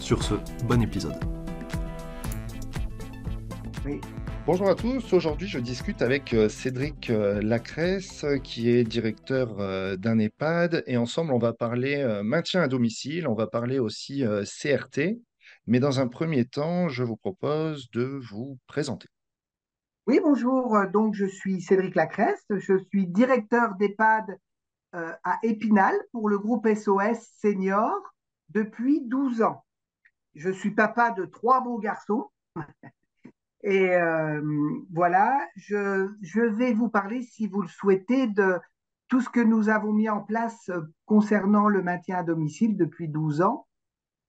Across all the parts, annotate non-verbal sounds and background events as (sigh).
Sur ce, bon épisode. Bonjour à tous, aujourd'hui je discute avec euh, Cédric euh, Lacresse qui est directeur euh, d'un EHPAD. Et ensemble on va parler maintien à domicile, on va parler aussi CRT, mais dans un premier temps je vous propose de vous présenter. Oui, bonjour, donc je suis Cédric Lacresse, je suis directeur d'EHPAD à Épinal pour le groupe SOS Senior depuis 12 ans je suis papa de trois beaux garçons. (laughs) Et euh, voilà, je, vais vous parler, si vous le souhaitez, de tout ce que nous avons mis en place concernant le maintien à domicile depuis 12 ans.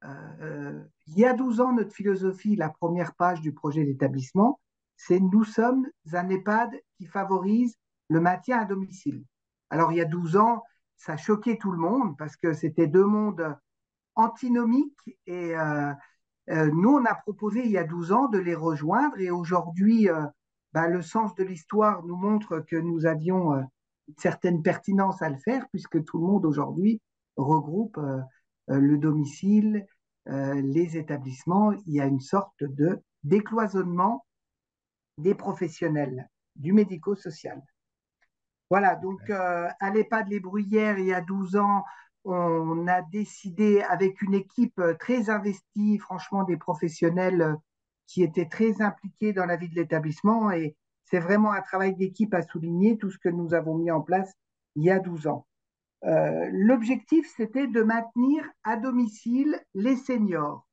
Euh, il y a 12 ans, notre philosophie, la première page du projet d'établissement, c'est nous sommes un EHPAD qui favorise le maintien à domicile. Alors, il y a 12 ans, ça choquait tout le monde parce que c'était deux mondes antinomiques. Et euh, euh, nous, on a proposé il y a 12 ans de les rejoindre. Et aujourd'hui, euh, bah, le sens de l'histoire nous montre que nous avions une certaine pertinence à le faire, puisque tout le monde aujourd'hui regroupe le domicile, les établissements. Il y a une sorte de décloisonnement des professionnels du médico-social. Voilà, donc à l'EHPAD Les Bruyères, il y a 12 ans, on a décidé avec une équipe euh, très investie, franchement des professionnels euh, qui étaient très impliqués dans la vie de l'établissement et c'est vraiment un travail d'équipe à souligner tout ce que nous avons mis en place il y a 12 ans. Euh, l'objectif, c'était de maintenir à domicile les seniors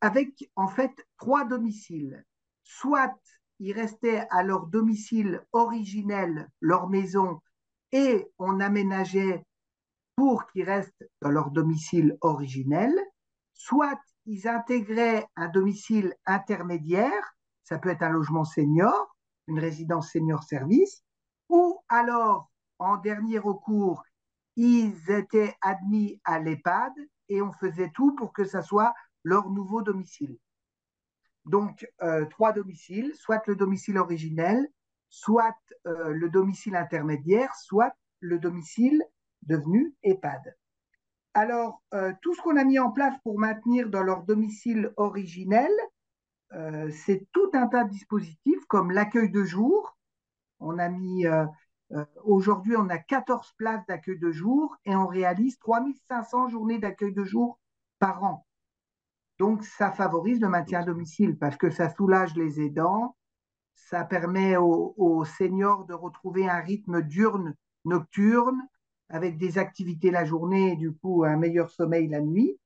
avec en fait trois domiciles. Soit ils restaient à leur domicile originel, leur maison, et on aménageait pour qu'ils restent dans leur domicile originel, soit ils intégraient un domicile intermédiaire, ça peut être un logement senior, une résidence senior service, ou alors, en dernier recours, ils étaient admis à l'EHPAD et on faisait tout pour que ça soit leur nouveau domicile. Donc, euh, trois domiciles, soit le domicile originel, soit euh, le domicile intermédiaire, soit le domicile devenu EHPAD. Alors, euh, tout ce qu'on a mis en place pour maintenir dans leur domicile originel, euh, c'est tout un tas de dispositifs comme l'accueil de jour. On a mis, euh, aujourd'hui, on a 14 places d'accueil de jour et on réalise 3500 journées d'accueil de jour par an. Donc, ça favorise le maintien à domicile parce que ça soulage les aidants, ça permet aux, aux seniors de retrouver un rythme diurne, nocturne, avec des activités la journée et du coup un meilleur sommeil la nuit.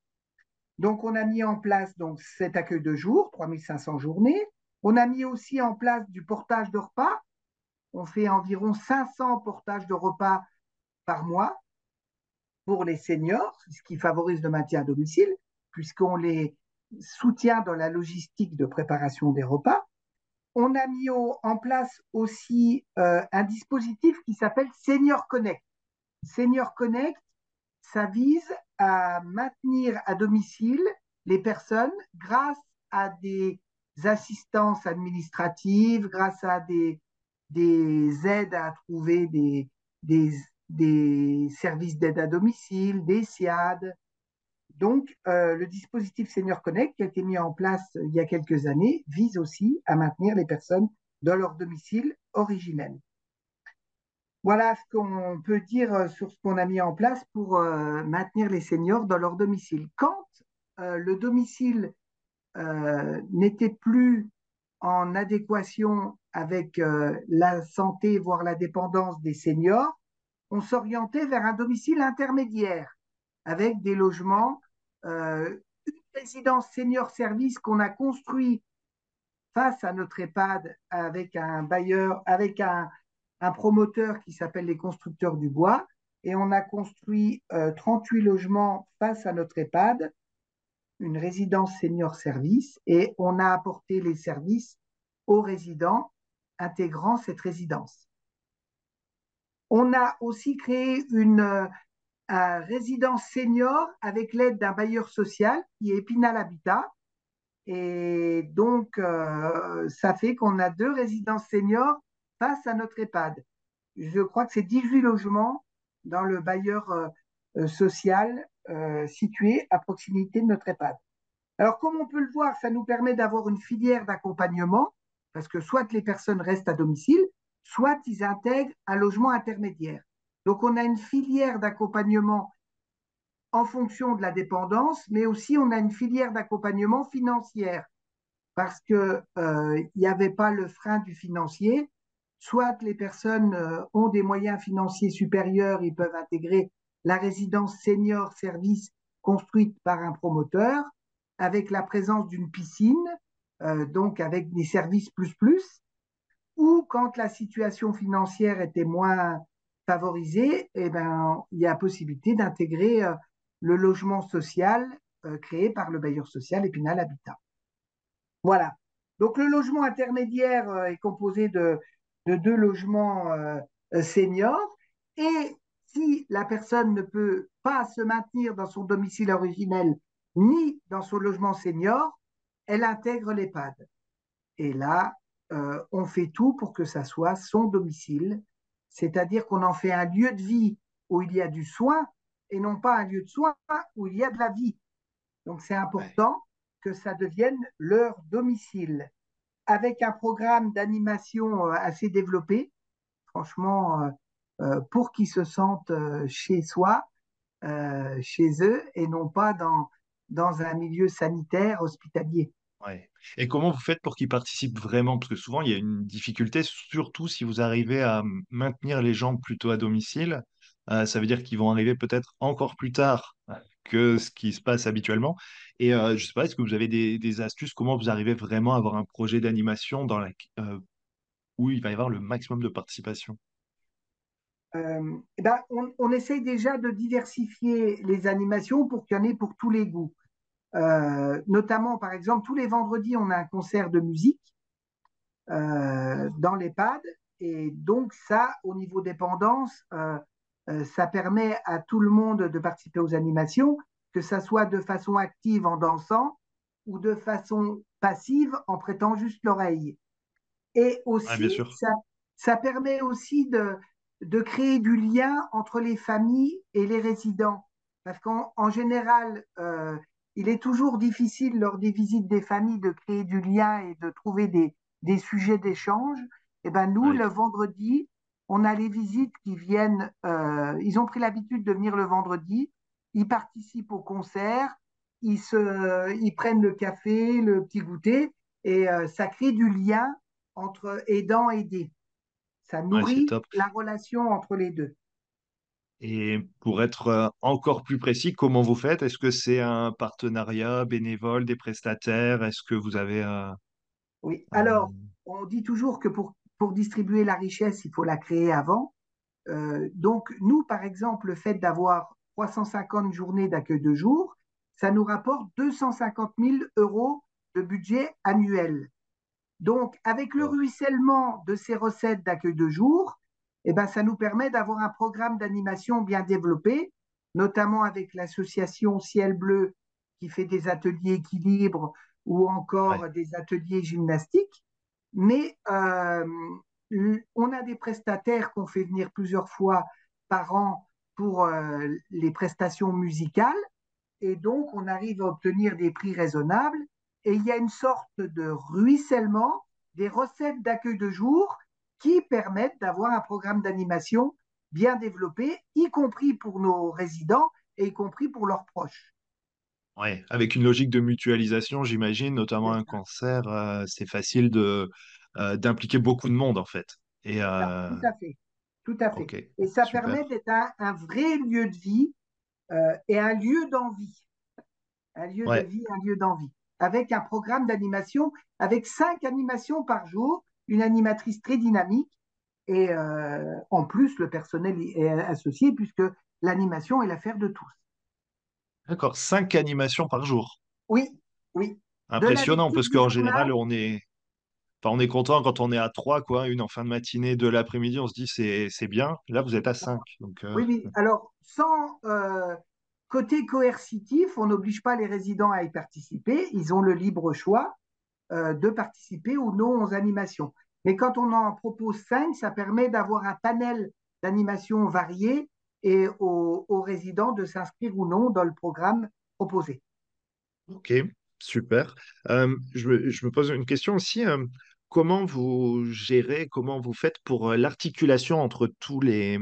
Donc on a mis en place donc cet accueil de jour, 3500 journées. On a mis aussi en place du portage de repas. On fait environ 500 portages de repas par mois pour les seniors, ce qui favorise le maintien à domicile, puisqu'on les soutient dans la logistique de préparation des repas. On a mis en place aussi euh, un dispositif qui s'appelle Senior Connect. Senior Connect, ça vise à maintenir à domicile les personnes grâce à des assistances administratives, grâce à des, des aides à trouver des, services d'aide à domicile, des SIAD. Donc, euh, le dispositif Senior Connect qui a été mis en place il y a quelques années vise aussi à maintenir les personnes dans leur domicile originel. Voilà ce qu'on peut dire euh, sur ce qu'on a mis en place pour euh, maintenir les seniors dans leur domicile. Quand euh, le domicile n'était plus en adéquation avec la santé, voire la dépendance des seniors, on s'orientait vers un domicile intermédiaire avec des logements, une résidence senior service qu'on a construit face à notre EHPAD avec un bailleur, avec un, un promoteur qui s'appelle les Constructeurs du Bois, et on a construit 38 euh, logements face à notre EHPAD, une résidence senior service et on a apporté les services aux résidents intégrant cette résidence. On a aussi créé une euh, résidence senior avec l'aide d'un bailleur social qui est Épinal Habitat. Et donc, euh, ça fait qu'on a deux résidences seniors face à notre EHPAD. Je crois que c'est 18 logements dans le bailleur euh, social situé à proximité de notre EHPAD. Alors, comme on peut le voir, ça nous permet d'avoir une filière d'accompagnement, parce que soit les personnes restent à domicile, soit ils intègrent un logement intermédiaire. Donc, on a une filière d'accompagnement en fonction de la dépendance, mais aussi on a une filière d'accompagnement financière, parce qu'il euh, n'y avait pas le frein du financier. Soit les personnes euh, ont des moyens financiers supérieurs, ils peuvent intégrer la résidence senior service construite par un promoteur, avec la présence d'une piscine, euh, donc avec des services plus plus, ou quand la situation financière était moins favorisée, eh ben, il y a possibilité d'intégrer euh, le logement social créé par le bailleur social Épinal Habitat. Voilà. Donc le logement intermédiaire est composé de, de deux logements seniors et si la personne ne peut pas se maintenir dans son domicile originel ni dans son logement senior, elle intègre l'EHPAD. Et là, euh, on fait tout pour que ça soit son domicile, c'est-à-dire qu'on en fait un lieu de vie où il y a du soin et non pas un lieu de soin où il y a de la vie. Donc c'est important que ça devienne leur domicile, avec un programme d'animation euh, assez développé, franchement, euh, pour qu'ils se sentent chez soi, chez eux, et non pas dans, dans un milieu sanitaire hospitalier. Ouais. Et comment vous faites pour qu'ils participent vraiment? Parce que souvent, il y a une difficulté, surtout si vous arrivez à maintenir les gens plutôt à domicile. Euh, ça veut dire qu'ils vont arriver peut-être encore plus tard que ce qui se passe habituellement. Et euh, je ne sais pas, est-ce que vous avez des, astuces? Comment vous arrivez vraiment à avoir un projet d'animation dans euh, où il va y avoir le maximum de participation? Eh ben, on, on, essaye déjà de diversifier les animations pour qu'il y en ait pour tous les goûts. Euh, notamment, par exemple, tous les vendredis, on a un concert de musique euh, dans l'EHPAD. Et donc, ça, au niveau dépendance, euh, ça permet à tout le monde de participer aux animations, que ça soit de façon active en dansant ou de façon passive en prêtant juste l'oreille. Et aussi, ça, ça, permet aussi de, de créer du lien entre les familles et les résidents. Parce qu'en général, euh, il est toujours difficile lors des visites des familles de créer du lien et de trouver des, des sujets d'échange. Et eh ben nous, le vendredi, on a les visites qui viennent. Euh, ils ont pris l'habitude de venir le vendredi. Ils participent au concert. Ils se, ils prennent le café, le petit goûter, et euh, ça crée du lien entre aidant et aidé. Ça nourrit la relation entre les deux. Et pour être euh, encore plus précis, comment vous faites? Est-ce que c'est un partenariat bénévole, des prestataires? Est-ce que vous avez un... Oui, alors, on dit toujours que pour, pour distribuer la richesse, il faut la créer avant. Euh, donc, nous, par exemple, le fait d'avoir 350 journées d'accueil de jour, ça nous rapporte 250 000 euros de budget annuel. Donc, avec le ruissellement de ces recettes d'accueil de jour, eh ben, ça nous permet d'avoir un programme d'animation bien développé, notamment avec l'association Ciel Bleu qui fait des ateliers équilibre ou encore des ateliers gymnastiques. Mais euh, on a des prestataires qu'on fait venir plusieurs fois par an pour euh, les prestations musicales et donc on arrive à obtenir des prix raisonnables et il y a une sorte de ruissellement des recettes d'accueil de jour qui permettent d'avoir un programme d'animation bien développé, y compris pour nos résidents et y compris pour leurs proches. Oui, avec une logique de mutualisation, j'imagine, notamment un cancer, euh, c'est facile de euh, d'impliquer beaucoup de monde en fait. Et, euh, Tout à fait, tout à fait. et ça permet d'être un, vrai lieu de vie et un lieu d'envie, un lieu de vie, un lieu d'envie, avec un programme d'animation, avec cinq animations par jour une animatrice très dynamique et en plus le personnel est associé puisque l'animation est l'affaire de tous. D'accord, cinq animations par jour. Oui, oui. Impressionnant, parce qu'en général, on est, enfin, on est content quand on est à 3, quoi, une en fin de matinée, de l'après-midi, on se dit c'est bien. Là, vous êtes à 5. Donc, Oui, oui. Alors, sans côté coercitif, on n'oblige pas les résidents à y participer. Ils ont le libre choix de participer ou non aux animations. Mais quand on en propose 5, ça permet d'avoir un panel d'animations variées et aux, résidents de s'inscrire ou non dans le programme proposé. Ok, super. Euh, je, me pose une question aussi. Euh, comment vous gérez, comment vous faites pour euh, l'articulation entre tous les,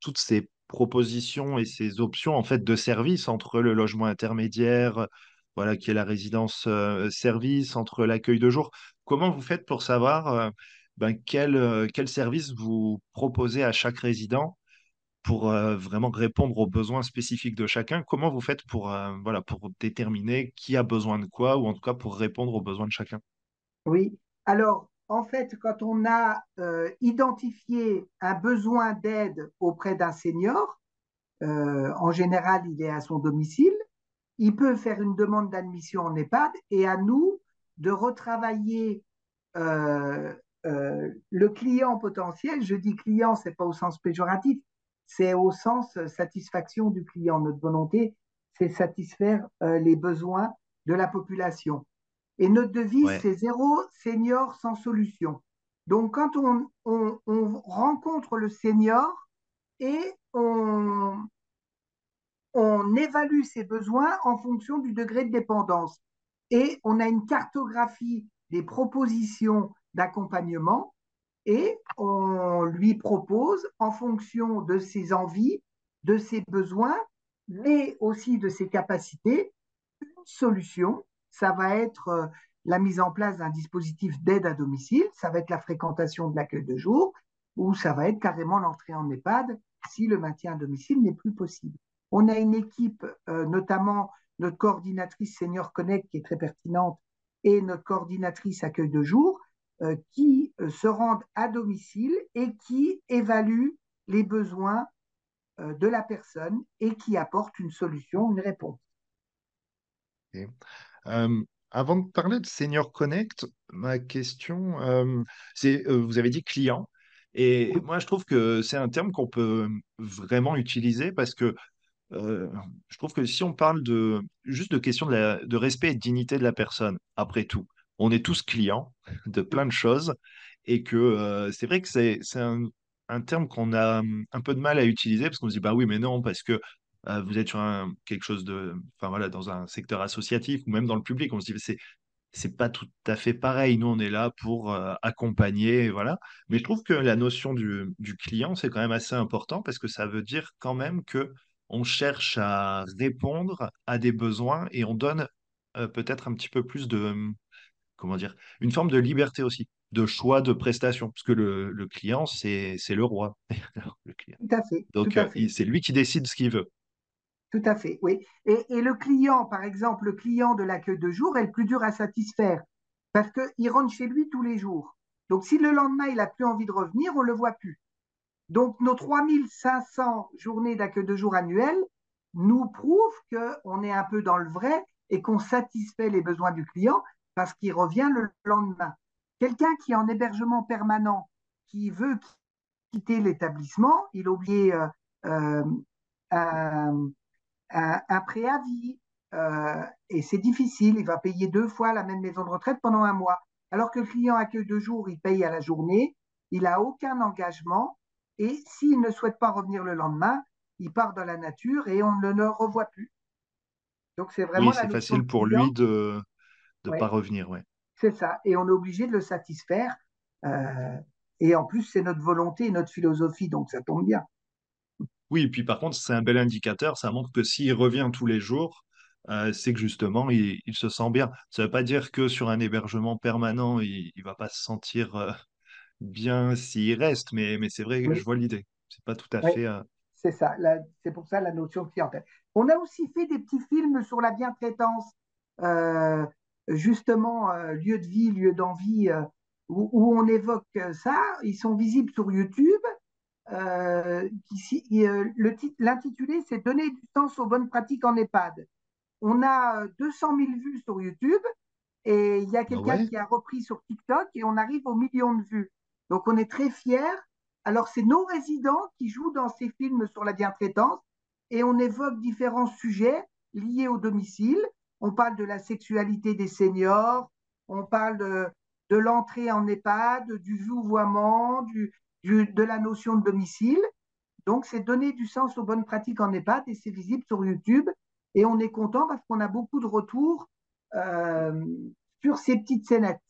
toutes ces propositions et ces options en fait de services entre le logement intermédiaire, voilà, qui est la résidence service, entre l'accueil de jour? Comment vous faites pour savoir ben, quel, quel service vous proposez à chaque résident pour vraiment répondre aux besoins spécifiques de chacun. Comment vous faites pour, voilà, pour déterminer qui a besoin de quoi, ou en tout cas pour répondre aux besoins de chacun? Oui, alors en fait, quand on a identifié un besoin d'aide auprès d'un senior, en général, il est à son domicile, il peut faire une demande d'admission en EHPAD et à nous de retravailler le client potentiel. Je dis client, c'est pas au sens péjoratif, c'est au sens satisfaction du client. Notre volonté, c'est satisfaire euh, les besoins de la population. Et notre devise, c'est zéro senior sans solution. Donc, quand on, rencontre le senior et on, on évalue ses besoins en fonction du degré de dépendance. Et on a une cartographie des propositions d'accompagnement et on lui propose, en fonction de ses envies, de ses besoins, mais aussi de ses capacités, une solution. Ça va être euh, la mise en place d'un dispositif d'aide à domicile, ça va être la fréquentation de l'accueil de jour, ou ça va être carrément l'entrée en EHPAD si le maintien à domicile n'est plus possible. On a une équipe, euh, notamment notre coordinatrice Senior Connect qui est très pertinente et notre coordinatrice accueil de jour, qui euh, se rendent à domicile et qui évaluent les besoins euh, de la personne et qui apportent une solution, une réponse. avant de parler de Senior Connect, ma question, c'est, vous avez dit client, et moi je trouve que c'est un terme qu'on peut vraiment utiliser parce que je trouve que si on parle de juste de question de, de respect et de dignité de la personne, après tout, on est tous clients de plein de choses et que euh, c'est vrai que c'est un, un, terme qu'on a hum, un peu de mal à utiliser parce qu'on se dit bah oui mais non parce que euh, vous êtes sur un, quelque chose de enfin voilà dans un secteur associatif ou même dans le public. On se dit c'est c'est pas tout à fait pareil. Nous on est là pour euh, accompagner voilà. Mais je trouve que la notion du, du client c'est quand même assez important parce que ça veut dire quand même que on cherche à répondre à des besoins et on donne peut-être un petit peu plus de hum, comment dire, une forme de liberté aussi, de choix de prestation, parce que le, client, c'est le roi. (laughs) le client. Tout à fait. Donc, euh, c'est lui qui décide ce qu'il veut. Tout à fait, oui. Et, le client, par exemple, le client de l'accueil de jour est le plus dur à satisfaire, parce qu'il rentre chez lui tous les jours. Donc, si le lendemain, il n'a plus envie de revenir, on ne le voit plus. Donc, nos 3500 journées d'accueil de jour annuelles nous prouvent qu'on est un peu dans le vrai et qu'on satisfait les besoins du client parce qu'il revient le lendemain. Quelqu'un qui est en hébergement permanent, qui veut quitter l'établissement, il a oublié euh, euh, un, préavis, euh, et c'est difficile, il va payer deux fois la même maison de retraite pendant un mois. Alors que le client accueille deux jours, il paye à la journée, il n'a aucun engagement, et s'il ne souhaite pas revenir le lendemain, il part dans la nature et on ne le revoit plus. Donc c'est vraiment. Oui, c'est facile pour lui de, de ne pas revenir. Ouais. C'est ça. Et on est obligé de le satisfaire. Euh, et en plus, c'est notre volonté et notre philosophie, donc ça tombe bien. Oui, et puis par contre, c'est un bel indicateur. Ça montre que s'il revient tous les jours, euh, c'est que justement, il, se sent bien. Ça ne veut pas dire que sur un hébergement permanent, il ne va pas se sentir euh, bien s'il reste, mais, mais c'est vrai que je vois l'idée. C'est pas tout à fait. C'est ça. C'est pour ça la notion de clientèle. On a aussi fait des petits films sur la bientraitance justement euh, lieu de vie, lieu d'envie, euh, où, on évoque ça. Ils sont visibles sur YouTube. Euh, L'intitulé, c'est Donner du sens aux bonnes pratiques en EHPAD. on a 200 000 vues sur YouTube et il y a Ah quelqu'un ouais? qui a repris sur TikTok et on arrive aux millions de vues. Donc on est très fiers. Alors c'est nos résidents qui jouent dans ces films sur la bientraitance et on évoque différents sujets liés au domicile. On parle de la sexualité des seniors, on parle de, l'entrée en EHPAD, du vouvoiement, de la notion de domicile. Donc, c'est donner du sens aux bonnes pratiques en EHPAD et c'est visible sur YouTube. Et on est content parce qu'on a beaucoup de retours euh, sur ces petites scénettes.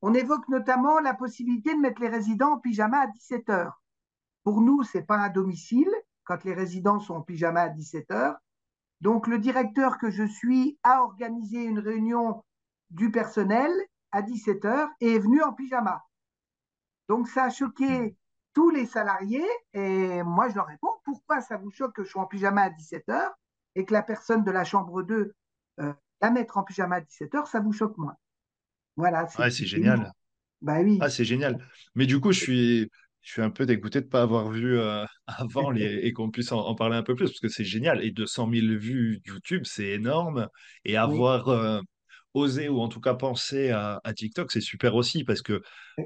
On évoque notamment la possibilité de mettre les résidents en pyjama à 17 heures. Pour nous, ce n'est pas un domicile quand les résidents sont en pyjama à 17 heures. Donc, le directeur que je suis a organisé une réunion du personnel à 17 heures et est venu en pyjama. Donc, ça a choqué tous les salariés et moi, je leur réponds pourquoi ça vous choque que je sois en pyjama à 17 heures et que la personne de la chambre 2 euh, la mettre en pyjama à 17 heures, ça vous choque moins? Voilà. Ouais, c'est génial. Bah oui. Ah, c'est génial. Mais du coup, je suis, je suis un peu dégoûté de ne pas avoir vu euh, (laughs) avant les- et qu'on puisse en, en parler un peu plus parce que c'est génial. Et 200 000 vues YouTube, c'est énorme. Et Oui. avoir euh, osé ou en tout cas pensé à, à TikTok, c'est super aussi parce que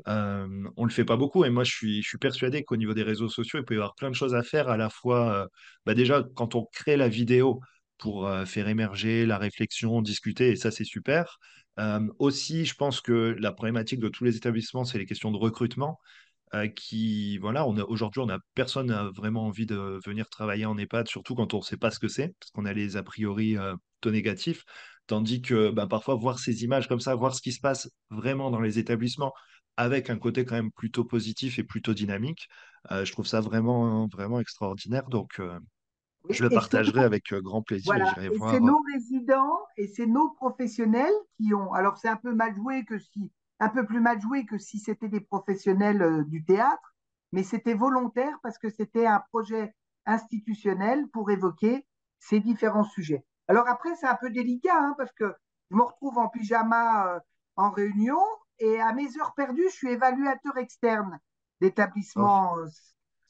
euh, on le fait pas beaucoup. Et moi, je suis, je suis persuadé qu'au niveau des réseaux sociaux, il peut y avoir plein de choses à faire à la fois. bah déjà, quand on crée la vidéo pour faire émerger la réflexion, discuter, et ça, c'est super. Aussi, je pense que la problématique de tous les établissements, c'est les questions de recrutement. Euh, qui, voilà, on a, aujourd'hui, on a personne n'a vraiment envie de venir travailler en EHPAD, surtout quand on ne sait pas ce que c'est, parce qu'on a les a priori euh, plutôt négatifs. Tandis que bah, parfois, voir ces images comme ça, voir ce qui se passe vraiment dans les établissements, avec un côté quand même plutôt positif et plutôt dynamique, euh, je trouve ça vraiment, vraiment extraordinaire. Donc, euh, Oui. je le partagerai avec grand plaisir Voilà, c'est nos résidents et c'est nos professionnels qui ont. Alors c'est un peu mal joué que si, un peu plus mal joué que si c'était des professionnels euh, du théâtre, mais c'était volontaire parce que c'était un projet institutionnel pour évoquer ces différents sujets. Alors après c'est un peu délicat hein, parce que je me retrouve en pyjama euh, en réunion et à mes heures perdues je suis évaluateur externe d'établissements euh,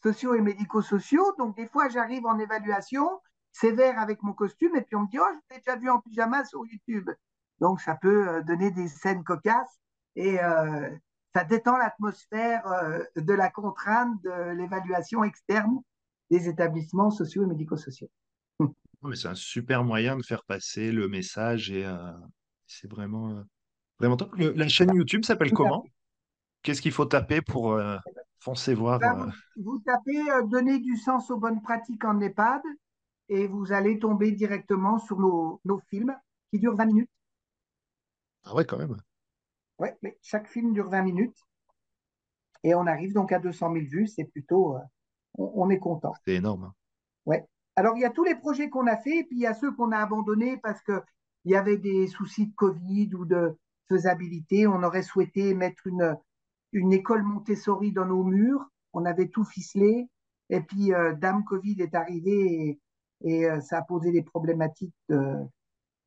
sociaux et médico-sociaux. Donc des fois j'arrive en évaluation sévère avec mon costume et puis on me dit oh je t'ai déjà vu en pyjama sur YouTube donc ça peut donner des scènes cocasses et euh, ça détend l'atmosphère euh, de la contrainte de l'évaluation externe des établissements sociaux et médico-sociaux (laughs) c'est un super moyen de faire passer le message et euh, c'est vraiment, vraiment top. Le- la chaîne YouTube s'appelle comment? Qu'est-ce qu'il faut taper pour foncer voir ben, vous, vous, tapez donner du sens aux bonnes pratiques en EHPAD et vous allez tomber directement sur nos, nos films qui durent 20 minutes Ah ouais, quand même. Ouais, mais chaque film dure 20 minutes et on arrive donc à 200 000 vues c'est plutôt euh, on, on est content C'est énorme. hein. Ouais. Alors, il y a tous les projets qu'on a faits, et puis il y a ceux qu'on a abandonnés parce qu'il y avait des soucis de Covid ou de faisabilité. On aurait souhaité mettre une, une école Montessori dans nos murs. On avait tout ficelé. Et puis, euh, Dame Covid est arrivée et, et euh, ça a posé des problématiques de,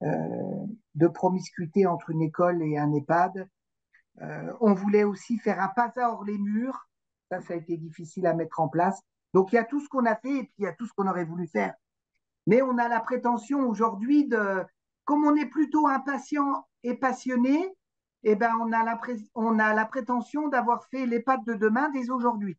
euh, de promiscuité entre une école et un EHPAD. Euh, on voulait aussi faire un pas hors les murs. Ça, ça a été difficile à mettre en place. Donc, il y a tout ce qu'on a fait et puis il y a tout ce qu'on aurait voulu faire. Mais on a la prétention aujourd'hui de, comme on est plutôt impatient et passionné, eh ben on, a la prétention d'avoir fait les pattes de demain dès aujourd'hui.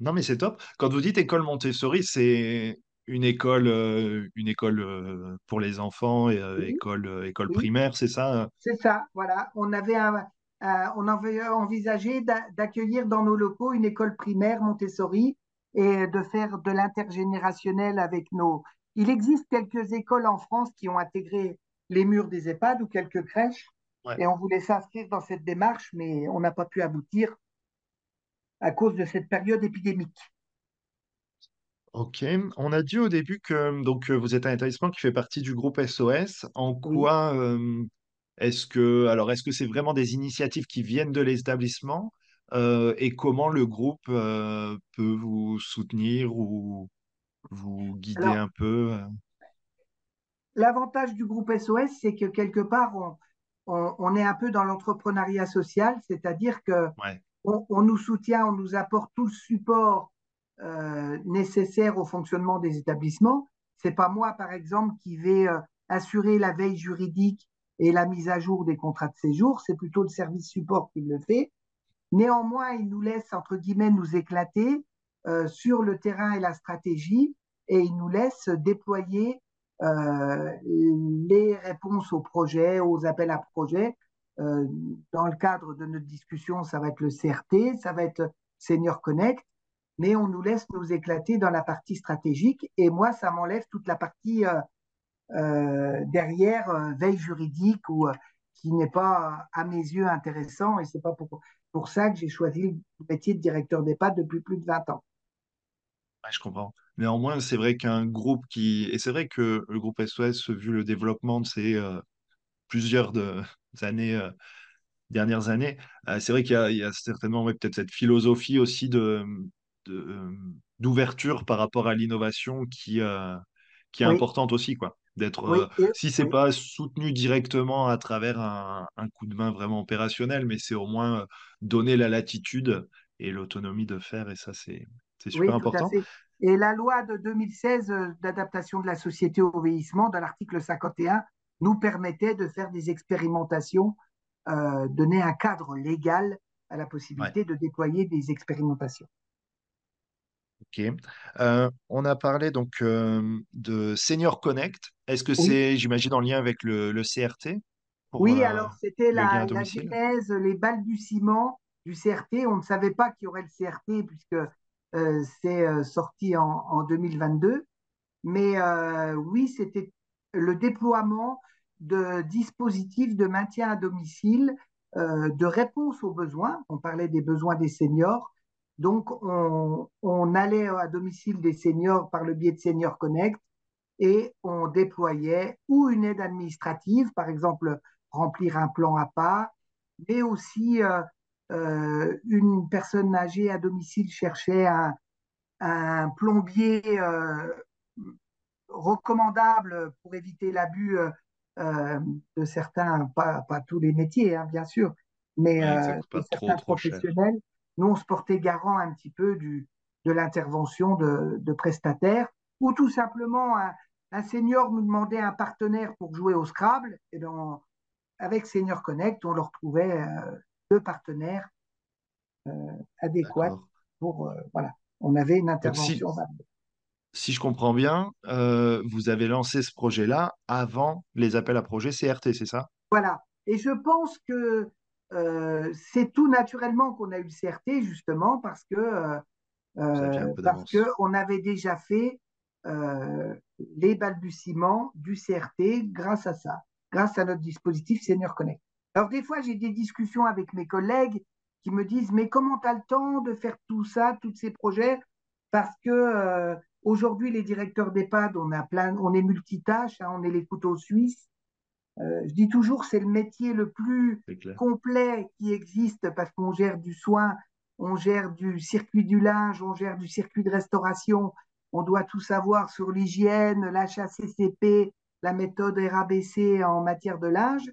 Non, mais c'est top. Quand vous dites école Montessori, c'est une école, euh, une école euh, pour les enfants, et, oui, école, école oui, primaire, c'est ça? c'est ça. Voilà, on avait, un- un- on avait envisagé d'a- d'accueillir dans nos locaux une école primaire Montessori et de faire de l'intergénérationnel avec nos. Il existe quelques écoles en France qui ont intégré les murs des EHPAD ou quelques crèches. Ouais. Et on voulait s'inscrire dans cette démarche, mais on n'a pas pu aboutir à cause de cette période épidémique. Ok. On a dit au début que donc euh, vous êtes un établissement qui fait partie du groupe SOS. En Oui. quoi euh, est-ce que alors est-ce que c'est vraiment des initiatives qui viennent de l'établissement euh, et comment le groupe euh, peut vous soutenir ou vous guider Alors, un peu? euh l'avantage du groupe SOS, c'est que quelque part, on, on, on est un peu dans l'entrepreneuriat social, c'est-à-dire que Ouais. on, on nous soutient, on nous apporte tout le support euh, nécessaire au fonctionnement des établissements, C'est pas moi, par exemple, qui vais euh, assurer la veille juridique et la mise à jour des contrats de séjour. C'est plutôt le service support qui le fait. Néanmoins, il nous laisse, entre guillemets, nous éclater euh, sur le terrain et la stratégie et il nous laisse déployer les réponses aux projets, aux appels à projets. Dans le cadre de notre discussion, ça va être le CRT, ça va être Senior Connect, mais on nous laisse nous éclater dans la partie stratégique et moi, ça m'enlève toute la partie derrière veille juridique ou qui n'est pas à mes yeux intéressant et c'est pas pour, pour ça que j'ai choisi le métier de directeur d'EHPAD depuis plus de 20 ans. je comprends. Néanmoins, c'est vrai qu'un groupe qui. Et c'est vrai que le groupe SOS, vu le développement de ces euh, plusieurs de... (laughs) années, euh, dernières années, euh, c'est vrai qu'il y, a certainement peut-être cette philosophie aussi de, d'ouverture par rapport à l'innovation qui, qui est importante aussi, quoi. D'être, si c'est pas soutenu directement à travers un, un, coup de main vraiment opérationnel, mais c'est au moins donner la latitude et l'autonomie de faire, et ça, c'est, super important. Et la loi de 2016 euh, d'adaptation de la société au vieillissement, dans l'article 51, nous permettait de faire des expérimentations, euh, donner un cadre légal à la possibilité de déployer des expérimentations. Ok. Euh, on a parlé donc de Senior Connect. Est-ce que c'est, j'imagine, en lien avec le, CRT Oui, alors c'était la, la genèse, les balbutiements du CRT. On ne savait pas qu'il y aurait le CRT puisque euh, c'est euh, sorti en, 2022. Mais euh, oui, c'était le déploiement de dispositifs de maintien à domicile, de réponse aux besoins. On parlait des besoins des seniors. Donc, on, on, allait à domicile des seniors par le biais de Senior Connect et on déployait ou une aide administrative, par exemple remplir un plan à pas, mais aussi euh, une personne âgée à domicile cherchait un, un plombier euh, recommandable pour éviter l'abus euh, de certains, pas, pas, tous les métiers, hein, bien sûr, mais de certains professionnels. Nous, on se portait garant un petit peu du, de l'intervention de, de, prestataires, ou tout simplement un, un, senior nous demandait un partenaire pour jouer au Scrabble, et donc avec Senior Connect, on leur trouvait deux partenaires euh, adéquats pour. Euh, voilà, on avait une intervention. Si, je comprends bien, euh, vous avez lancé ce projet-là avant les appels à projets CRT, c'est ça? Voilà. Et je pense que c'est tout naturellement qu'on a eu le CRT, justement, parce que, parce que on avait déjà fait les balbutiements du CRT grâce à ça, grâce à notre dispositif Senior Connect. Alors, des fois, j'ai des discussions avec mes collègues qui me disent Mais comment tu as le temps de faire tout ça, tous ces projets? Parce que euh, aujourd'hui, les directeurs d'EHPAD, on, a plein, on est multitâches, hein, on est les couteaux suisses. Euh, je dis toujours, c'est le métier le plus complet qui existe parce qu'on gère du soin, on gère du circuit du linge, on gère du circuit de restauration, on doit tout savoir sur l'hygiène, l'HACCP, la méthode RABC en matière de linge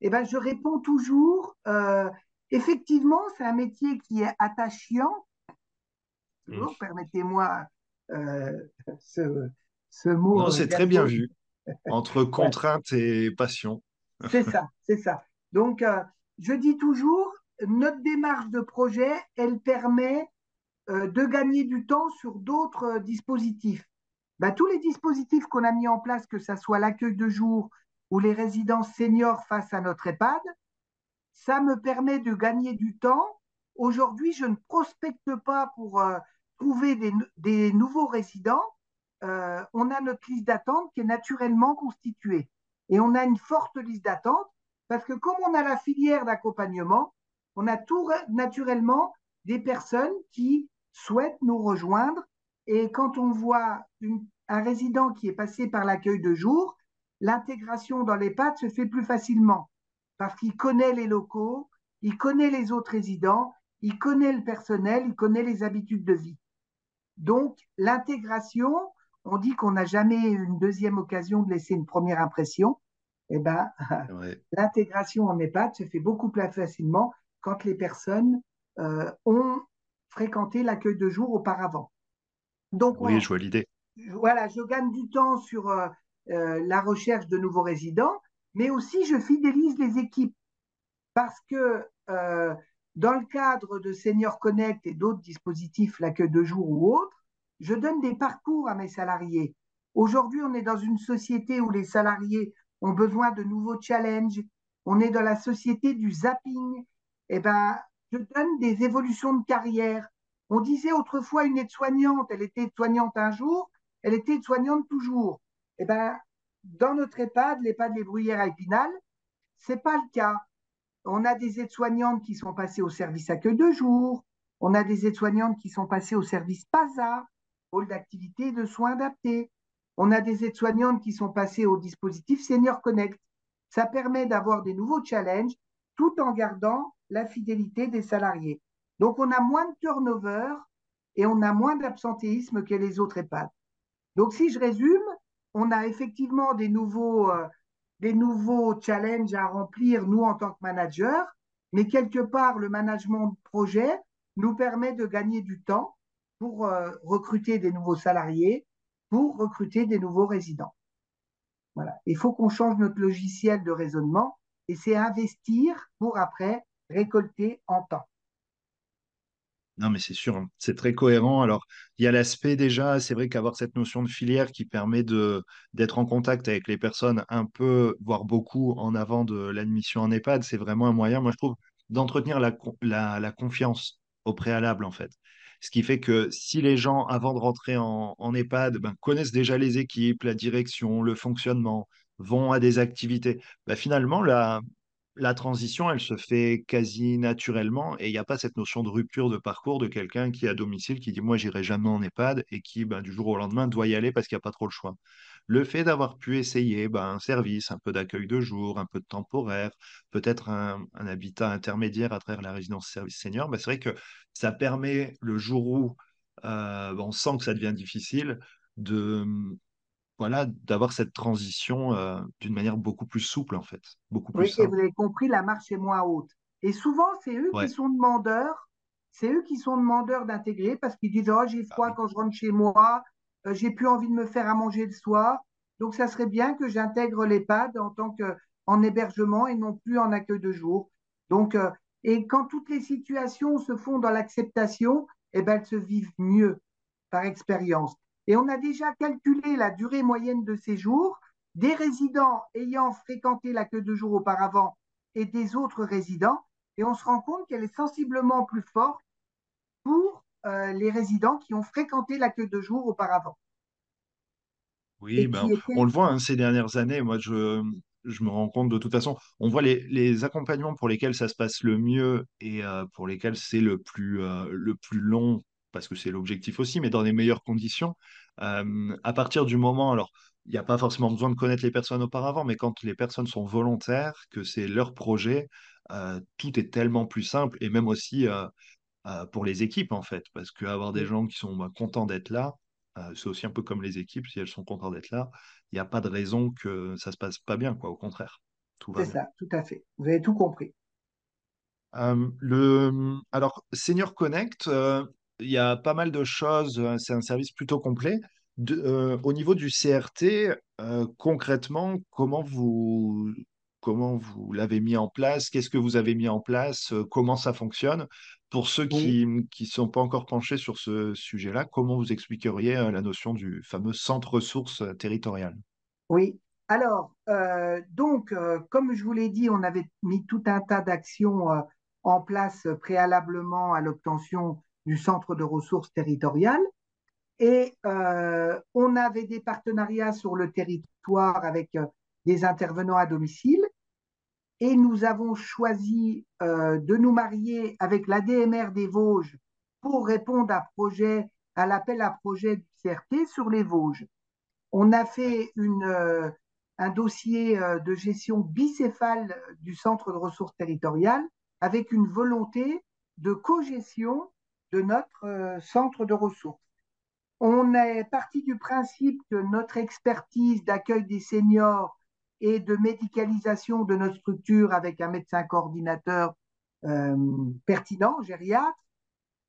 eh ben, je réponds toujours, euh, effectivement, c'est un métier qui est attachant. Permettez-moi euh, (laughs) ce, mot. Non, c'est très bien vu. Entre contrainte et passion. c'est ça, c'est ça. Donc, euh, je dis toujours, notre démarche de projet, elle permet de gagner du temps sur d'autres dispositifs. Ben, tous les dispositifs qu'on a mis en place, que ce soit l'accueil de jour, ou les résidences seniors face à notre EHPAD. Ça me permet de gagner du temps. Aujourd'hui, je ne prospecte pas pour euh, trouver des, nouveaux résidents. Euh, on a notre liste d'attente qui est naturellement constituée. Et on a une forte liste d'attente parce que comme on a la filière d'accompagnement, on a tout naturellement des personnes qui souhaitent nous rejoindre. Et quand on voit un résident qui est passé par l'accueil de jour, l'intégration dans l'EHPAD se fait plus facilement parce qu'il connaît les locaux, il connaît les autres résidents, il connaît le personnel, il connaît les habitudes de vie. Donc, l'intégration, on dit qu'on n'a jamais une deuxième occasion de laisser une première impression. Eh ben, (laughs) l'intégration en EHPAD se fait beaucoup plus facilement quand les personnes euh, ont fréquenté l'accueil de jour auparavant. Donc, oui, je vois l'idée voilà, je gagne du temps sur euh, euh, la recherche de nouveaux résidents, mais aussi je fidélise les équipes parce que euh, dans le cadre de Senior Connect et d'autres dispositifs, l'accueil de jour ou autres, je donne des parcours à mes salariés. Aujourd'hui, on est dans une société où les salariés ont besoin de nouveaux challenges. On est dans la société du zapping. Eh ben, je donne des évolutions de carrière. On disait autrefois une aide-soignante, elle était soignante un jour, elle était soignante toujours. Eh ben, dans notre EHPAD, l'EHPAD Les Bruyères à Épinal, c'est pas le cas. On a des aides-soignantes qui sont passées au service accueil de jour, on a des aides-soignantes qui sont passées au service PASA, pôle d'activité de soins adaptés. On a des aides-soignantes qui sont passées au dispositif Senior Connect. Ça permet d'avoir des nouveaux challenges tout en gardant la fidélité des salariés. Donc, on a moins de turnover et on a moins d'absentéisme que les autres EHPAD. Donc, si je résume, on a effectivement des nouveaux, euh, des nouveaux challenges à remplir, nous, en tant que managers, mais quelque part, le management de projet nous permet de gagner du temps pour euh, recruter des nouveaux salariés, pour recruter des nouveaux résidents. Voilà. Il faut qu'on change notre logiciel de raisonnement et c'est investir pour après récolter en temps. Non, mais c'est sûr, hein. c'est très cohérent. Alors, il y a l'aspect déjà, c'est vrai qu'avoir cette notion de filière qui permet d'être en contact avec les personnes un peu, voire beaucoup en avant de l'admission en EHPAD, c'est vraiment un moyen, moi je trouve, d'entretenir la, la, confiance au préalable, en fait. Ce qui fait que si les gens, avant de rentrer en, en EHPAD, ben, connaissent déjà les équipes, la direction, le fonctionnement, vont à des activités, ben, finalement, la, transition, elle se fait quasi naturellement et il n'y a pas cette notion de rupture de parcours de quelqu'un qui est à domicile, qui dit moi j'irai jamais en EHPAD et qui ben, du jour au lendemain doit y aller parce qu'il n'y a pas trop le choix. Le fait d'avoir pu essayer ben, un service, un peu d'accueil de jour, un peu de temporaire, peut-être un, habitat intermédiaire à travers la résidence service senior, ben, c'est vrai que ça permet le jour où euh, on sent que ça devient difficile de, voilà, d'avoir cette transition euh, d'une manière beaucoup plus souple, en fait. Beaucoup plus oui, et vous avez compris, la marche est moins haute. Et souvent, c'est eux qui sont demandeurs, c'est eux qui sont demandeurs d'intégrer parce qu'ils disent Oh, j'ai froid ah quand je rentre chez moi, j'ai plus envie de me faire à manger le soir. Donc, ça serait bien que j'intègre l'EHPAD en tant qu'en hébergement et non plus en accueil de jour. Donc, euh, et quand toutes les situations se font dans l'acceptation, eh ben, elles se vivent mieux par expérience. Et on a déjà calculé la durée moyenne de séjour des résidents ayant fréquenté la queue de jour auparavant et des autres résidents. Et on se rend compte qu'elle est sensiblement plus forte pour euh, les résidents qui ont fréquenté la queue de jour auparavant. Oui, ben, on le voit hein, ces dernières années. Moi, je, je, me rends compte de toute façon, on voit les, les, accompagnements pour lesquels ça se passe le mieux et euh, pour lesquels c'est le, plus euh, le plus long parce que c'est l'objectif aussi, mais dans les meilleures conditions. Euh, à partir du moment, alors, il n'y a pas forcément besoin de connaître les personnes auparavant, mais quand les personnes sont volontaires, que c'est leur projet, euh, tout est tellement plus simple, et même aussi euh, pour les équipes, en fait, parce qu'avoir des gens qui sont bah, contents d'être là, c'est aussi un peu comme les équipes, si elles sont contentes d'être là, il n'y a pas de raison que ça se passe pas bien, quoi, au contraire. C'est ça, tout à fait. Vous avez tout compris. le, alors, Senior Connect, il y a pas mal de choses. Euh, c'est un service plutôt complet. Euh, au niveau du CRT, euh, concrètement, comment vous, comment vous l'avez mis en place Qu'est-ce que vous avez mis en place Comment ça fonctionne? Pour ceux qui ne sont pas encore penchés sur ce sujet-là, comment vous expliqueriez la notion du fameux centre ressources territorial Oui. Alors, donc, comme je vous l'ai dit, on avait mis tout un tas d'actions en place préalablement à l'obtention du centre de ressources territoriales. Et on avait des partenariats sur le territoire avec des intervenants à domicile. Et nous avons choisi euh, de nous marier avec l'ADMR des Vosges pour répondre à, à l'appel à projet du CRT sur les Vosges. On a fait une, un dossier de gestion bicéphale du centre de ressources territoriales avec une volonté de co-gestion de notre euh, centre de ressources. On est parti du principe que notre expertise d'accueil des seniors et de médicalisation de notre structure avec un médecin coordinateur euh, pertinent, gériatre,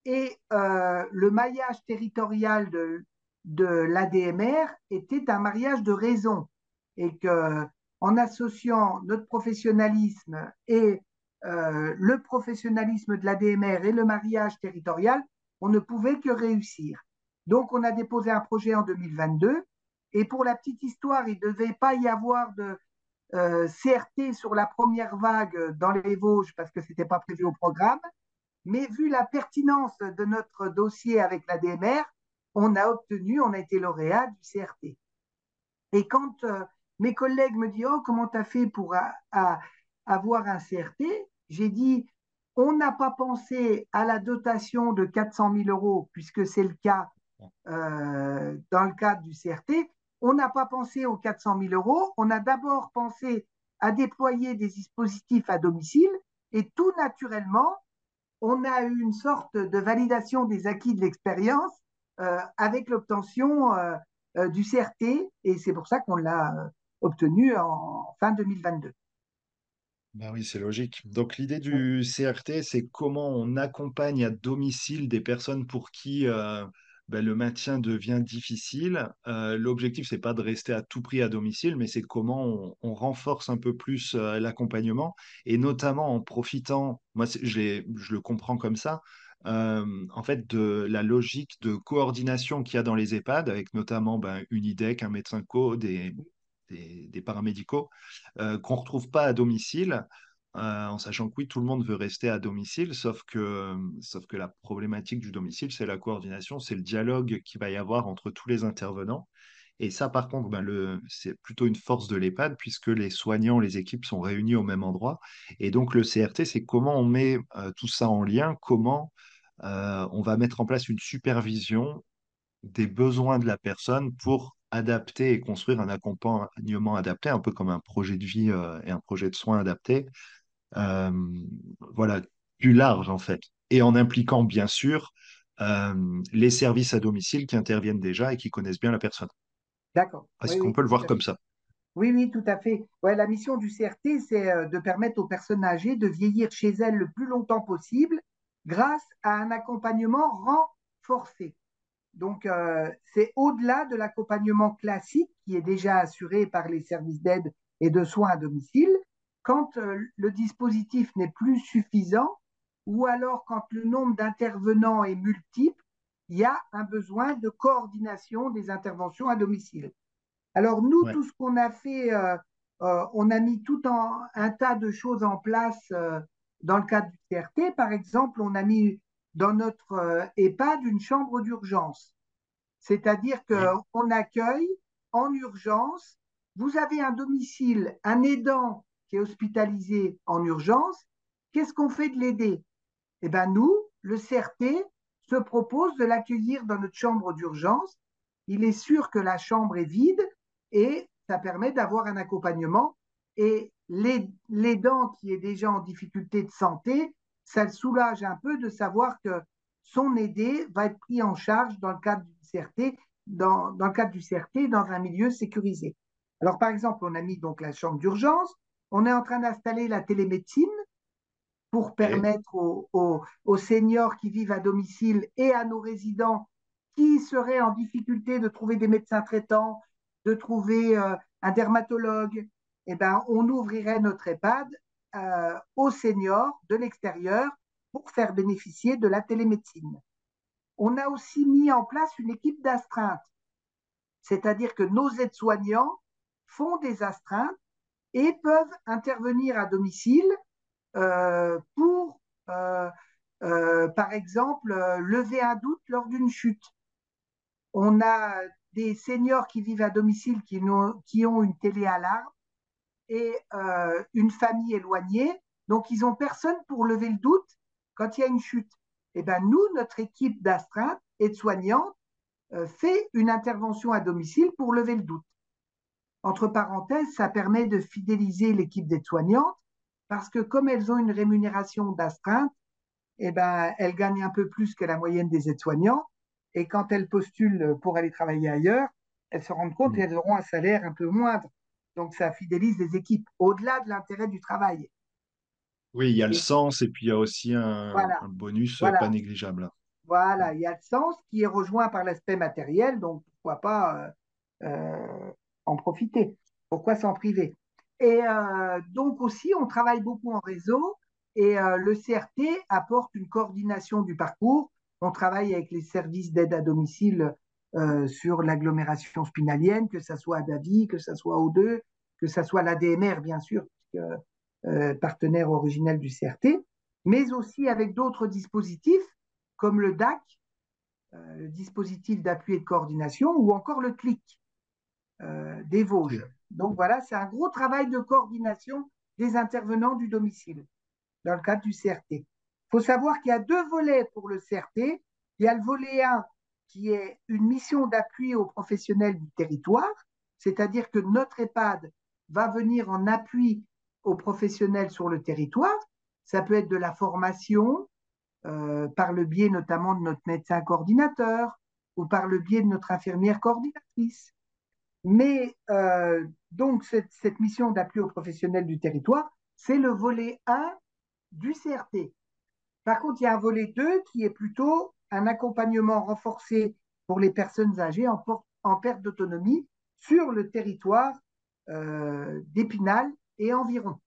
et euh, le maillage territorial de de l'ADMR était un mariage de raison et que en associant notre professionnalisme et euh, le professionnalisme de l'ADMR et le mariage territorial, on ne pouvait que réussir. Donc, on a déposé un projet en 2022. Et pour la petite histoire, il ne devait pas y avoir de euh, CRT sur la première vague dans les Vosges parce que ce n'était pas prévu au programme. Mais vu la pertinence de notre dossier avec l'ADMR, on a obtenu, on a été lauréat du CRT. Et quand euh, mes collègues me disent Oh, comment tu as fait pour avoir un CRT J'ai dit On n'a pas pensé à la dotation de 400 000 euros, puisque c'est le cas euh, dans le cadre du CRT. On n'a pas pensé aux 400 000 euros. On a d'abord pensé à déployer des dispositifs à domicile et tout naturellement, on a eu une sorte de validation des acquis de l'expérience euh, avec l'obtention euh, du CRT et c'est pour ça qu'on l'a obtenu en fin 2022. Ben oui, c'est logique. Donc l'idée du CRT, c'est comment on accompagne à domicile des personnes pour qui euh, ben, le maintien devient difficile. Euh, l'objectif, c'est pas de rester à tout prix à domicile, mais c'est comment on, renforce un peu plus euh, l'accompagnement et notamment en profitant, moi je, le comprends comme ça, en fait, de la logique de coordination qu'il y a dans les EHPAD, avec notamment ben, une IDEC, un médecin co, des, des, paramédicaux euh, qu'on ne retrouve pas à domicile, euh, en sachant que oui, tout le monde veut rester à domicile, sauf que, sauf que la problématique du domicile, c'est la coordination, c'est le dialogue qu'il va y avoir entre tous les intervenants. Et ça, par contre, ben c'est plutôt une force de l'EHPAD puisque les soignants, les équipes sont réunis au même endroit. Et donc, le CRT, c'est comment on met euh, tout ça en lien, comment on va mettre en place une supervision des besoins de la personne pour adapter et construire un accompagnement adapté, un peu comme un projet de vie euh, et un projet de soins adapté. Euh, voilà, plus large en fait. Et en impliquant bien sûr euh, les services à domicile qui interviennent déjà et qui connaissent bien la personne. D'accord. Est-ce qu'on peut le voir comme ça? Oui, oui, tout à fait. Ouais, la mission du CRT, c'est de permettre aux personnes âgées de vieillir chez elles le plus longtemps possible grâce à un accompagnement renforcé. Donc, euh, c'est au-delà de l'accompagnement classique qui est déjà assuré par les services d'aide et de soins à domicile. Quand euh, le dispositif n'est plus suffisant ou alors quand le nombre d'intervenants est multiple, il y a un besoin de coordination des interventions à domicile. Alors, nous, tout ce qu'on a fait, euh, on a mis tout un tas de choses en place dans le cadre du CRT. Par exemple, on a mis dans notre euh, EHPAD une chambre d'urgence. C'est-à-dire qu'on accueille en urgence, vous avez un domicile, un aidant qui est hospitalisé en urgence, qu'est-ce qu'on fait de l'aider? Eh bien, nous, le CRT, se propose de l'accueillir dans notre chambre d'urgence. Il est sûr que la chambre est vide et ça permet d'avoir un accompagnement. Et l'aidant qui est déjà en difficulté de santé ça le soulage un peu de savoir que son aidé va être pris en charge dans le cadre du CRT, dans, le cadre du CRT, dans un milieu sécurisé. Alors, par exemple, on a mis donc la chambre d'urgence, on est en train d'installer la télémédecine pour permettre aux, seniors qui vivent à domicile et à nos résidents qui seraient en difficulté de trouver des médecins traitants, de trouver euh, un dermatologue, eh ben, on ouvrirait notre EHPAD euh, aux seniors de l'extérieur pour faire bénéficier de la télémédecine. On a aussi mis en place une équipe d'astreinte, c'est-à-dire que nos aides-soignants font des astreintes et peuvent intervenir à domicile euh, pour, euh, par exemple, lever un doute lors d'une chute. On a des seniors qui vivent à domicile qui, ont une téléalarme et euh, une famille éloignée. Donc, ils n'ont personne pour lever le doute quand il y a une chute. Eh bien, nous, notre équipe d'astreinte et de soignants euh, fait une intervention à domicile pour lever le doute. Entre parenthèses, ça permet de fidéliser l'équipe d'aide-soignantes parce que comme elles ont une rémunération d'astreinte, eh ben, elles gagnent un peu plus que la moyenne des aides-soignants. Et quand elles postulent pour aller travailler ailleurs, elles se rendent compte mmh. qu'elles auront un salaire un peu moindre. Donc, ça fidélise les équipes au-delà de l'intérêt du travail. Oui, il y a le sens et puis il y a aussi un, bonus pas négligeable. Voilà, il y a le sens qui est rejoint par l'aspect matériel. Donc, pourquoi pas en profiter. Pourquoi s'en priver? Et donc aussi, on travaille beaucoup en réseau et le CRT apporte une coordination du parcours. On travaille avec les services d'aide à domicile sur l'agglomération spinalienne, que ce soit à Davy, que ce soit O2, que ce soit l'ADMR, bien sûr, partenaire originel du CRT, mais aussi avec d'autres dispositifs comme le DAC, euh, le dispositif d'appui et de coordination, ou encore le CLIC. euh, des Vosges. Donc voilà, c'est un gros travail de coordination des intervenants du domicile dans le cadre du CRT. Il faut savoir qu'il y a deux volets pour le CRT. Il y a le volet 1 qui est une mission d'appui aux professionnels du territoire, c'est-à-dire que notre EHPAD va venir en appui aux professionnels sur le territoire. Ça peut être de la formation, euh, par le biais notamment de notre médecin coordinateur ou par le biais de notre infirmière coordinatrice. Mais euh, donc cette, mission d'appui aux professionnels du territoire, c'est le volet 1 du CRT. Par contre, il y a un volet 2 qui est plutôt un accompagnement renforcé pour les personnes âgées en, en perte d'autonomie sur le territoire euh, d'Épinal et environ.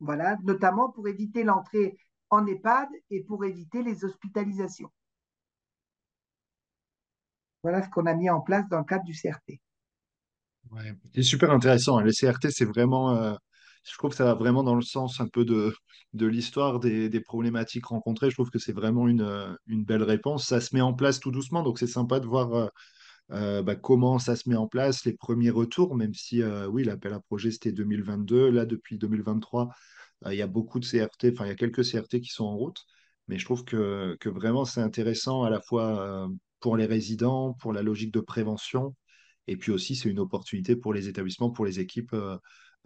Voilà, notamment pour éviter l'entrée en EHPAD et pour éviter les hospitalisations. Voilà ce qu'on a mis en place dans le cadre du CRT. C'est super intéressant. Hein. Le CRT, c'est vraiment, euh, je trouve que ça va vraiment dans le sens un peu de, l'histoire des, problématiques rencontrées. Je trouve que c'est vraiment une, euh, une belle réponse. Ça se met en place tout doucement, donc c'est sympa de voir euh, bah, comment ça se met en place, les premiers retours, même si, oui, l'appel à projet, c'était 2022. Là, depuis 2023, euh, il y a beaucoup de CRT, enfin, il y a quelques CRT qui sont en route, mais je trouve que, vraiment c'est intéressant à la fois pour les résidents, pour la logique de prévention, et puis aussi c'est une opportunité pour les établissements, pour les équipes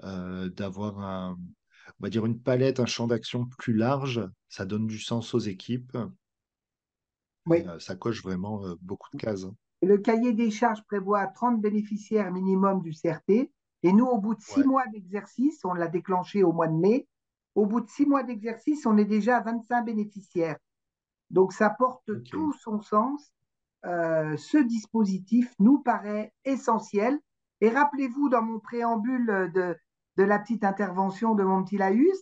euh, d'avoir un, on va dire une palette, un champ d'action plus large. Ça donne du sens aux équipes. Oui. ça coche vraiment beaucoup de cases. Hein. Le cahier des charges prévoit 30 bénéficiaires minimum du CRT. Et nous, au bout de six mois d'exercice, on l'a déclenché au mois de mai, au bout de six mois d'exercice, on est déjà à 25 bénéficiaires. Donc, ça porte tout son sens. Euh, ce dispositif nous paraît essentiel. Et rappelez-vous, dans mon préambule de, de, la petite intervention de mon petit Laïus,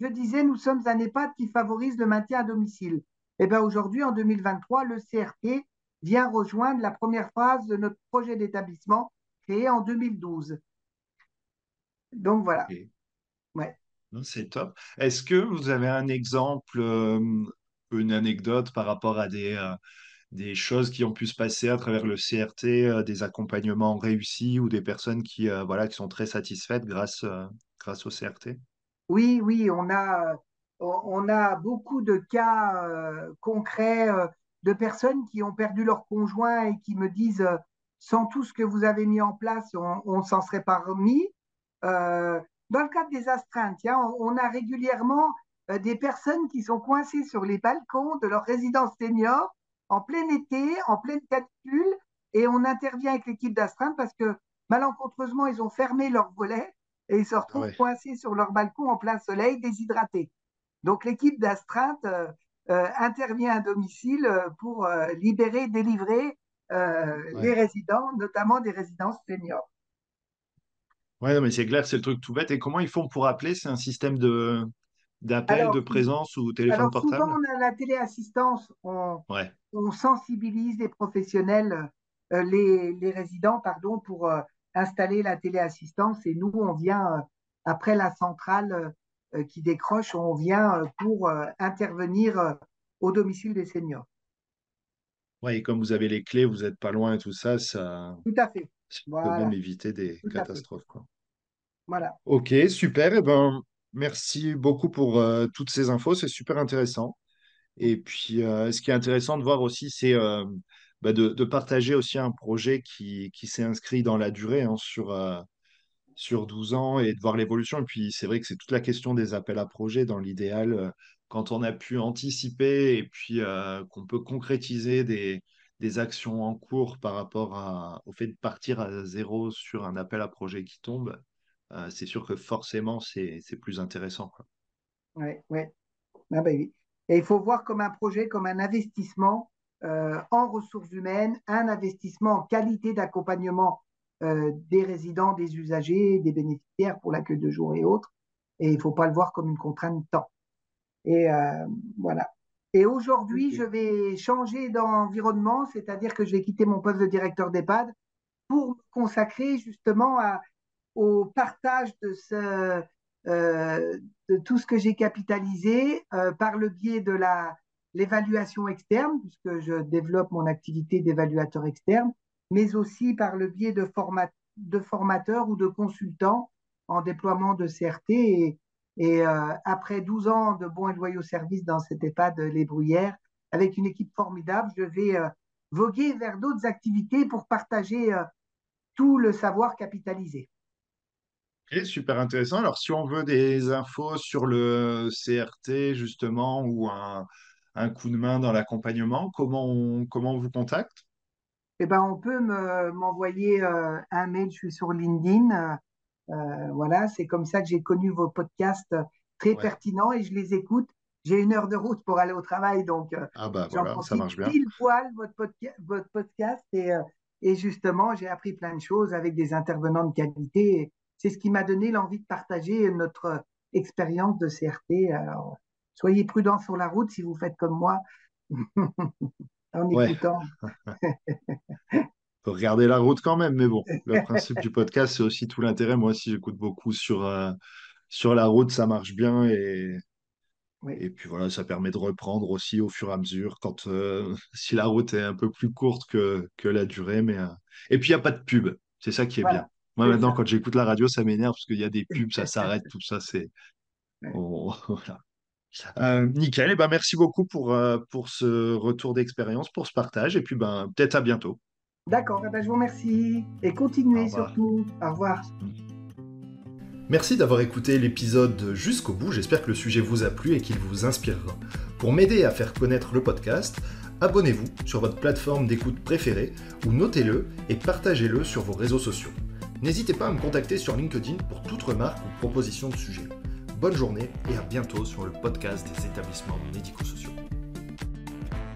je disais, nous sommes un EHPAD qui favorise le maintien à domicile. Et eh bien aujourd'hui, en 2023, le CRT vient rejoindre la première phase de notre projet d'établissement créé en 2012. Donc voilà. Ouais. C'est top. Est-ce que vous avez un exemple, euh, une anecdote par rapport à des, euh, des choses qui ont pu se passer à travers le CRT, euh, des accompagnements réussis ou des personnes qui, voilà, qui sont très satisfaites grâce, grâce au CRT? Oui, oui, on a, on a beaucoup de cas concrets de personnes qui ont perdu leur conjoint et qui me disent, sans tout ce que vous avez mis en place, on ne s'en serait pas remis. Dans le cadre des astreintes, on, a régulièrement euh, des personnes qui sont coincées sur les balcons de leur résidence senior en plein été, en pleine canicule, et on intervient avec l'équipe d'astreinte parce que malencontreusement, ils ont fermé leur volet et ils se retrouvent coincés sur leur balcon en plein soleil, déshydratés. Donc l'équipe d'astreinte euh, euh, intervient à domicile pour libérer, délivrer les résidents, notamment des résidences seniors. Ouais, mais c'est clair, c'est le truc tout bête. Et comment ils font pour appeler? C'est un système de d'appel, de présence ou téléphone alors portable? souvent, on a la téléassistance, on, Ouais, on sensibilise les professionnels, euh, les, les résidents, pardon, pour euh, installer la téléassistance. Et nous, on vient, euh, après la centrale qui décroche, on vient pour intervenir au domicile des seniors. ouais, et comme vous avez les clés, vous n'êtes pas loin et tout ça, ça, Tout à fait. ça peut même éviter des tout catastrophes, quoi. Voilà. Ok, super. Eh ben, merci beaucoup pour euh, toutes ces infos, c'est super intéressant. Et puis, euh, ce qui est intéressant de voir aussi, c'est euh, bah, de, partager aussi un projet qui, qui s'est inscrit dans la durée hein, sur, sur 12 ans et de voir l'évolution. Et puis, c'est vrai que c'est toute la question des appels à projets dans l'idéal, quand on a pu anticiper et puis qu'on peut concrétiser des, des actions en cours par rapport au fait de partir à zéro sur un appel à projet qui tombe, euh, c'est sûr que forcément, c'est, plus intéressant, quoi. Ouais, ouais. Ah ben oui. Et il faut voir comme un projet, comme un investissement en ressources humaines, un investissement en qualité d'accompagnement des résidents, des usagers, des bénéficiaires pour l'accueil de jour et autres. Et il ne faut pas le voir comme une contrainte de temps. Et voilà. Et aujourd'hui, je vais changer d'environnement, c'est-à-dire que je vais quitter mon poste de directeur d'EHPAD pour me consacrer justement au partage euh, de tout ce que j'ai capitalisé euh, par le biais de l'évaluation externe, puisque je développe mon activité d'évaluateur externe, mais aussi par le biais de, format, de formateurs ou de consultants en déploiement de CRT. Et, euh, après 12 ans de bons et loyaux services dans cet EHPAD Les Bruyères, avec une équipe formidable, je vais voguer vers d'autres activités pour partager tout le savoir capitalisé. Ok, super intéressant. Alors, si on veut des infos sur le CRT, justement, ou un, un coup de main dans l'accompagnement, comment on, comment on vous contacte? Eh ben, on peut m'envoyer un mail, je suis sur LinkedIn. Euh, voilà, c'est comme ça que j'ai connu vos podcasts très pertinents et je les écoute. J'ai une heure de route pour aller au travail, donc euh, ah bah voilà, ça marche bien. Pile poil votre, votre podcast et, euh, et justement j'ai appris plein de choses avec des intervenants de qualité. C'est ce qui m'a donné l'envie de partager notre expérience de CRT. Alors, soyez prudents sur la route si vous faites comme moi (laughs) en écoutant. (laughs) faut regarder la route quand même, mais bon, le principe du podcast, c'est aussi tout l'intérêt. Moi aussi, j'écoute beaucoup sur, euh, sur la route, ça marche bien et, et puis voilà, ça permet de reprendre aussi au fur et à mesure quand euh, (laughs) si la route est un peu plus courte que, que la durée. Mais, euh, Et puis, il n'y a pas de pub, c'est ça qui est bien. Moi, maintenant, quand j'écoute la radio, ça m'énerve parce qu'il y a des pubs, ça s'arrête, tout ça, c'est. nickel, et eh ben, merci beaucoup pour, pour ce retour d'expérience, pour ce partage, et puis ben, peut-être à bientôt. D'accord, eh ben, je vous remercie et continuez surtout. Au revoir. Merci d'avoir écouté l'épisode jusqu'au bout, j'espère que le sujet vous a plu et qu'il vous inspirera. Pour m'aider à faire connaître le podcast, abonnez-vous sur votre plateforme d'écoute préférée ou notez-le et partagez-le sur vos réseaux sociaux. N'hésitez pas à me contacter sur LinkedIn pour toute remarque ou proposition de sujet. Bonne journée et à bientôt sur le podcast des établissements médico-sociaux.